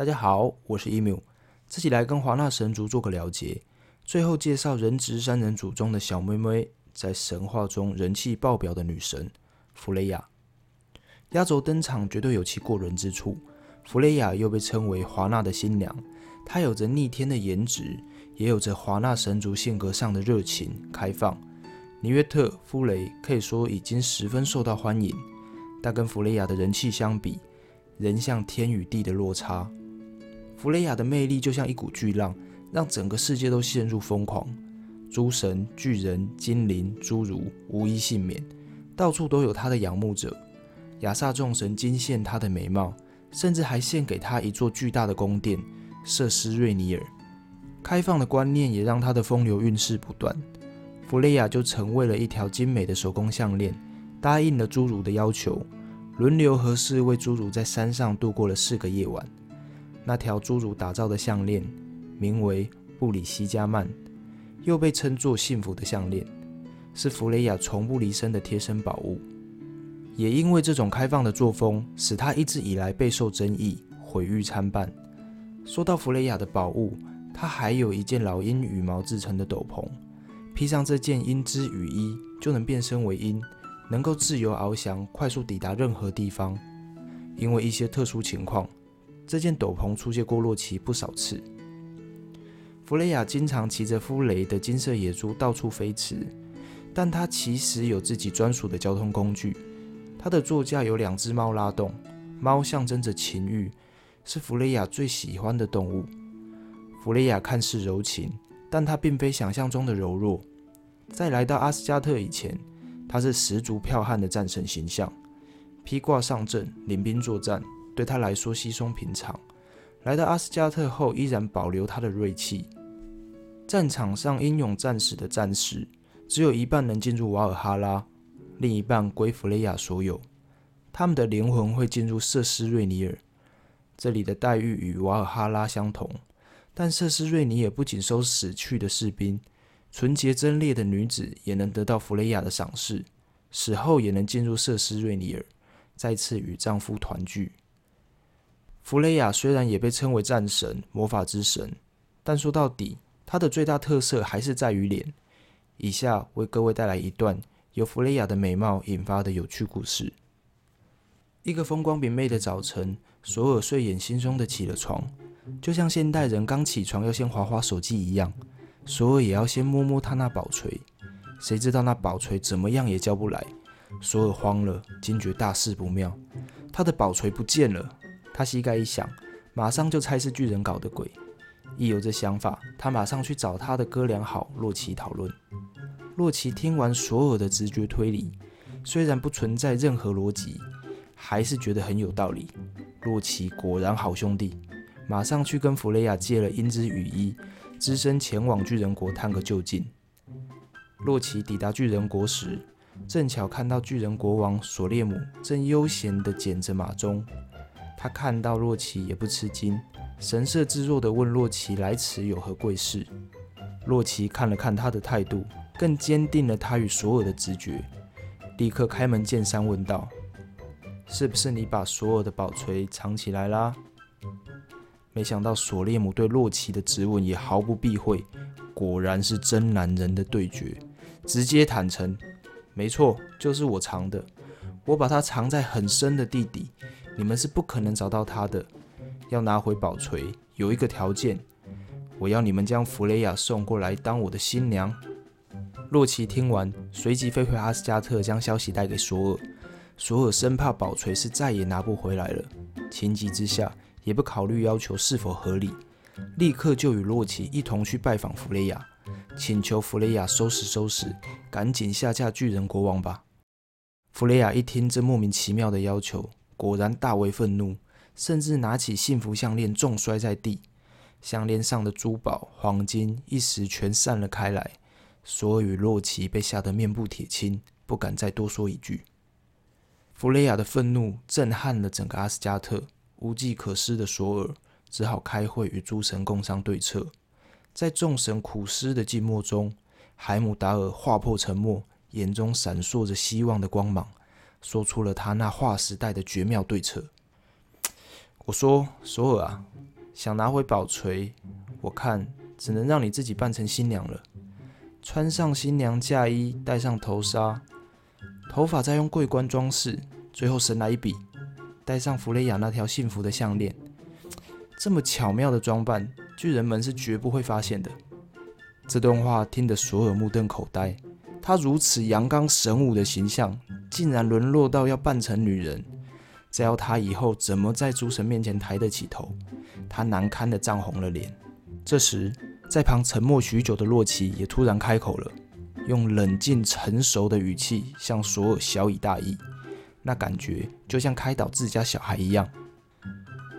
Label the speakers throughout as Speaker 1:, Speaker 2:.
Speaker 1: 大家好，我是 emu，自己来跟华纳神族做个了解，最后介绍人质三人组中的小妹妹，在神话中人气爆表的女神弗雷亚。压轴登场绝对有其过人之处，弗雷亚又被称为华纳的新娘，她有着逆天的颜值，也有着华纳神族性格上的热情开放。尼约特·夫雷可以说已经十分受到欢迎，但跟弗雷亚的人气相比，仍像天与地的落差。弗雷亚的魅力就像一股巨浪，让整个世界都陷入疯狂。诸神、巨人、精灵、侏儒无一幸免，到处都有他的仰慕者。亚萨众神惊羡他的美貌，甚至还献给他一座巨大的宫殿——瑟斯瑞尼尔。开放的观念也让他的风流韵事不断。弗雷亚就成为了一条精美的手工项链，答应了侏儒的要求，轮流和四位侏儒在山上度过了四个夜晚。那条侏儒打造的项链，名为布里西加曼，又被称作幸福的项链，是弗雷亚从不离身的贴身宝物。也因为这种开放的作风，使他一直以来备受争议，毁誉参半。说到弗雷亚的宝物，他还有一件老鹰羽毛制成的斗篷，披上这件鹰之羽衣，就能变身为鹰，能够自由翱翔，快速抵达任何地方。因为一些特殊情况。这件斗篷出现过洛奇不少次。弗雷亚经常骑着夫雷的金色野猪到处飞驰，但他其实有自己专属的交通工具。他的座驾有两只猫拉动，猫象征着情欲，是弗雷亚最喜欢的动物。弗雷亚看似柔情，但她并非想象中的柔弱。在来到阿斯加特以前，她是十足剽悍的战神形象，披挂上阵，领兵作战。对他来说稀松平常。来到阿斯加特后，依然保留他的锐气。战场上英勇战死的战士，只有一半能进入瓦尔哈拉，另一半归弗雷亚所有。他们的灵魂会进入瑟斯瑞尼尔。这里的待遇与瓦尔哈拉相同，但瑟斯瑞尼尔不仅收死去的士兵，纯洁贞烈的女子也能得到弗雷亚的赏识，死后也能进入瑟斯瑞尼尔，再次与丈夫团聚。弗雷亚虽然也被称为战神、魔法之神，但说到底，她的最大特色还是在于脸。以下为各位带来一段由弗雷亚的美貌引发的有趣故事。一个风光明媚的早晨，索尔睡眼惺忪的起了床，就像现代人刚起床要先划划手机一样，索尔也要先摸摸他那宝锤。谁知道那宝锤怎么样也叫不来，索尔慌了，惊觉大事不妙，他的宝锤不见了。他膝盖一响，马上就猜是巨人搞的鬼。一有这想法，他马上去找他的哥俩好洛奇讨论。洛奇听完所有的直觉推理，虽然不存在任何逻辑，还是觉得很有道理。洛奇果然好兄弟，马上去跟弗雷亚借了鹰之羽衣，只身前往巨人国探个究竟。洛奇抵达巨人国时，正巧看到巨人国王索列姆正悠闲地捡着马鬃。他看到洛奇也不吃惊，神色自若地问洛奇来此有何贵事。洛奇看了看他的态度，更坚定了他与索尔的直觉，立刻开门见山问道：“是不是你把索尔的宝锤藏起来啦？”没想到索列姆对洛奇的质问也毫不避讳，果然是真男人的对决，直接坦诚：“没错，就是我藏的，我把它藏在很深的地底。”你们是不可能找到他的。要拿回宝锤，有一个条件，我要你们将弗雷亚送过来当我的新娘。洛奇听完，随即飞回阿斯加特，将消息带给索尔。索尔生怕宝锤是再也拿不回来了，情急之下，也不考虑要求是否合理，立刻就与洛奇一同去拜访弗雷亚，请求弗雷亚收拾收拾，赶紧下嫁巨人国王吧。弗雷亚一听这莫名其妙的要求。果然大为愤怒，甚至拿起幸福项链重摔在地，项链上的珠宝、黄金一时全散了开来。索尔与洛奇被吓得面部铁青，不敢再多说一句。弗雷亚的愤怒震撼了整个阿斯加特，无计可施的索尔只好开会与诸神共商对策。在众神苦思的静默中，海姆达尔划破沉默，眼中闪烁着希望的光芒。说出了他那划时代的绝妙对策。我说：“索尔啊，想拿回宝锤，我看只能让你自己扮成新娘了，穿上新娘嫁衣，戴上头纱，头发再用桂冠装饰，最后神来一笔，戴上弗雷亚那条幸福的项链。这么巧妙的装扮，巨人们是绝不会发现的。”这段话听得索尔目瞪口呆。他如此阳刚神武的形象，竟然沦落到要扮成女人，这要他以后怎么在诸神面前抬得起头？他难堪的涨红了脸。这时，在旁沉默许久的洛奇也突然开口了，用冷静成熟的语气向索尔小以大义，那感觉就像开导自家小孩一样。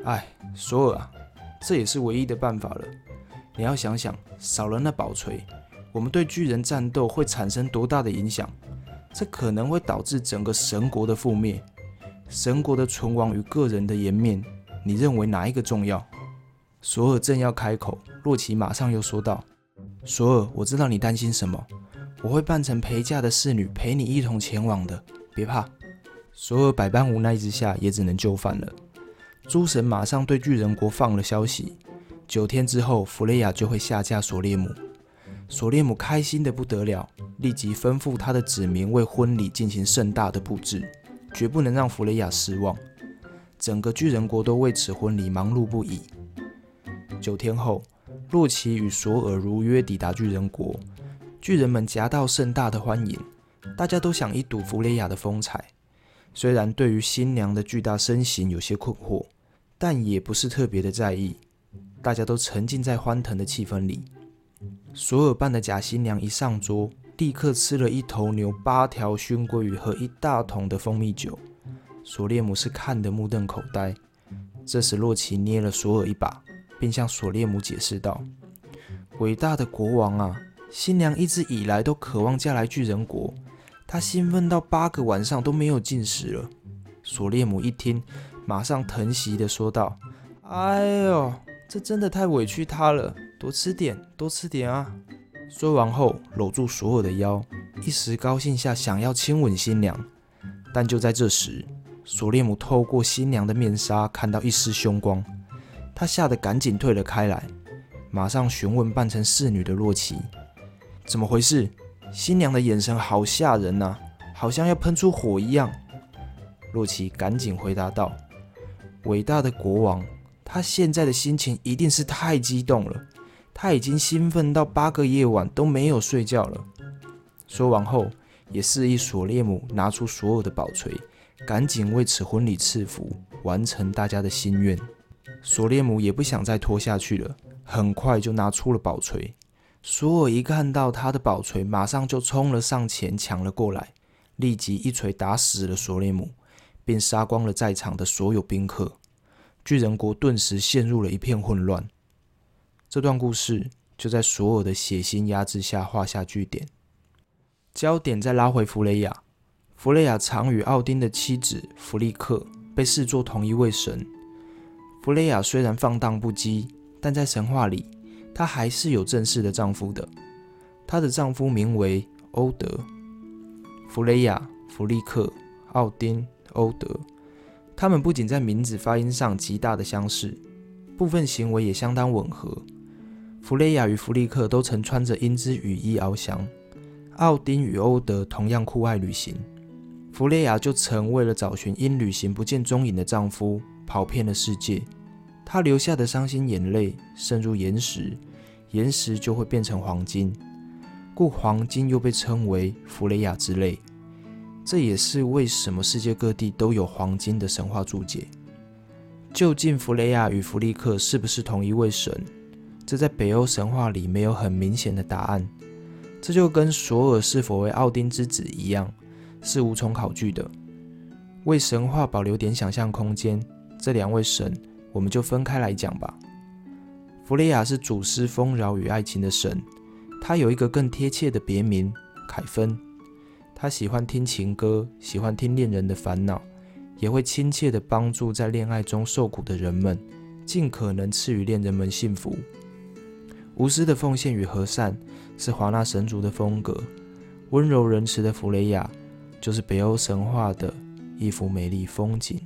Speaker 1: 哎，索尔啊，这也是唯一的办法了。你要想想，少了那宝锤。我们对巨人战斗会产生多大的影响？这可能会导致整个神国的覆灭，神国的存亡与个人的颜面，你认为哪一个重要？索尔正要开口，洛奇马上又说道：“索尔，我知道你担心什么，我会扮成陪嫁的侍女陪你一同前往的，别怕。”索尔百般无奈之下，也只能就范了。诸神马上对巨人国放了消息：九天之后，弗雷亚就会下嫁索列姆。索列姆开心的不得了，立即吩咐他的子民为婚礼进行盛大的布置，绝不能让弗雷亚失望。整个巨人国都为此婚礼忙碌不已。九天后，洛奇与索尔如约抵达巨人国，巨人们夹道盛大的欢迎，大家都想一睹弗雷亚的风采。虽然对于新娘的巨大身形有些困惑，但也不是特别的在意，大家都沉浸在欢腾的气氛里。索尔扮的假新娘一上桌，立刻吃了一头牛、八条熏鲑鱼和一大桶的蜂蜜酒。索列姆是看得目瞪口呆。这时，洛奇捏了索尔一把，并向索列姆解释道：“伟大的国王啊，新娘一直以来都渴望嫁来巨人国，她兴奋到八个晚上都没有进食了。”索列姆一听，马上疼惜地说道：“哎呦，这真的太委屈她了。”多吃点，多吃点啊！说完后，搂住索尔的腰，一时高兴下想要亲吻新娘。但就在这时，索列姆透过新娘的面纱看到一丝凶光，他吓得赶紧退了开来，马上询问扮成侍女的洛奇：“怎么回事？新娘的眼神好吓人呐，好像要喷出火一样。”洛奇赶紧回答道：“伟大的国王，他现在的心情一定是太激动了。”他已经兴奋到八个夜晚都没有睡觉了。说完后，也示意索列姆拿出所有的宝锤，赶紧为此婚礼赐福，完成大家的心愿。索列姆也不想再拖下去了，很快就拿出了宝锤。索尔一看到他的宝锤，马上就冲了上前抢了过来，立即一锤打死了索列姆，并杀光了在场的所有宾客。巨人国顿时陷入了一片混乱。这段故事就在所有的血腥压制下画下句点。焦点再拉回弗雷亚。弗雷亚常与奥丁的妻子弗利克被视作同一位神。弗雷亚虽然放荡不羁，但在神话里，她还是有正式的丈夫的。她的丈夫名为欧德。弗雷亚、弗利克、奥丁、欧德，他们不仅在名字发音上极大的相似，部分行为也相当吻合。弗雷亚与弗利克都曾穿着鹰之羽衣翱翔，奥丁与欧德同样酷爱旅行。弗雷亚就曾为了找寻因旅行不见踪影的丈夫，跑遍了世界。她流下的伤心眼泪渗入岩石，岩石就会变成黄金，故黄金又被称为弗雷亚之泪。这也是为什么世界各地都有黄金的神话注解。究竟弗雷亚与弗利克是不是同一位神？这在北欧神话里没有很明显的答案，这就跟索尔是否为奥丁之子一样，是无从考据的。为神话保留点想象空间，这两位神我们就分开来讲吧。弗雷亚是主司丰饶与爱情的神，他有一个更贴切的别名凯芬。他喜欢听情歌，喜欢听恋人的烦恼，也会亲切地帮助在恋爱中受苦的人们，尽可能赐予恋人们幸福。无私的奉献与和善是华纳神族的风格，温柔仁慈的弗雷亚就是北欧神话的一幅美丽风景。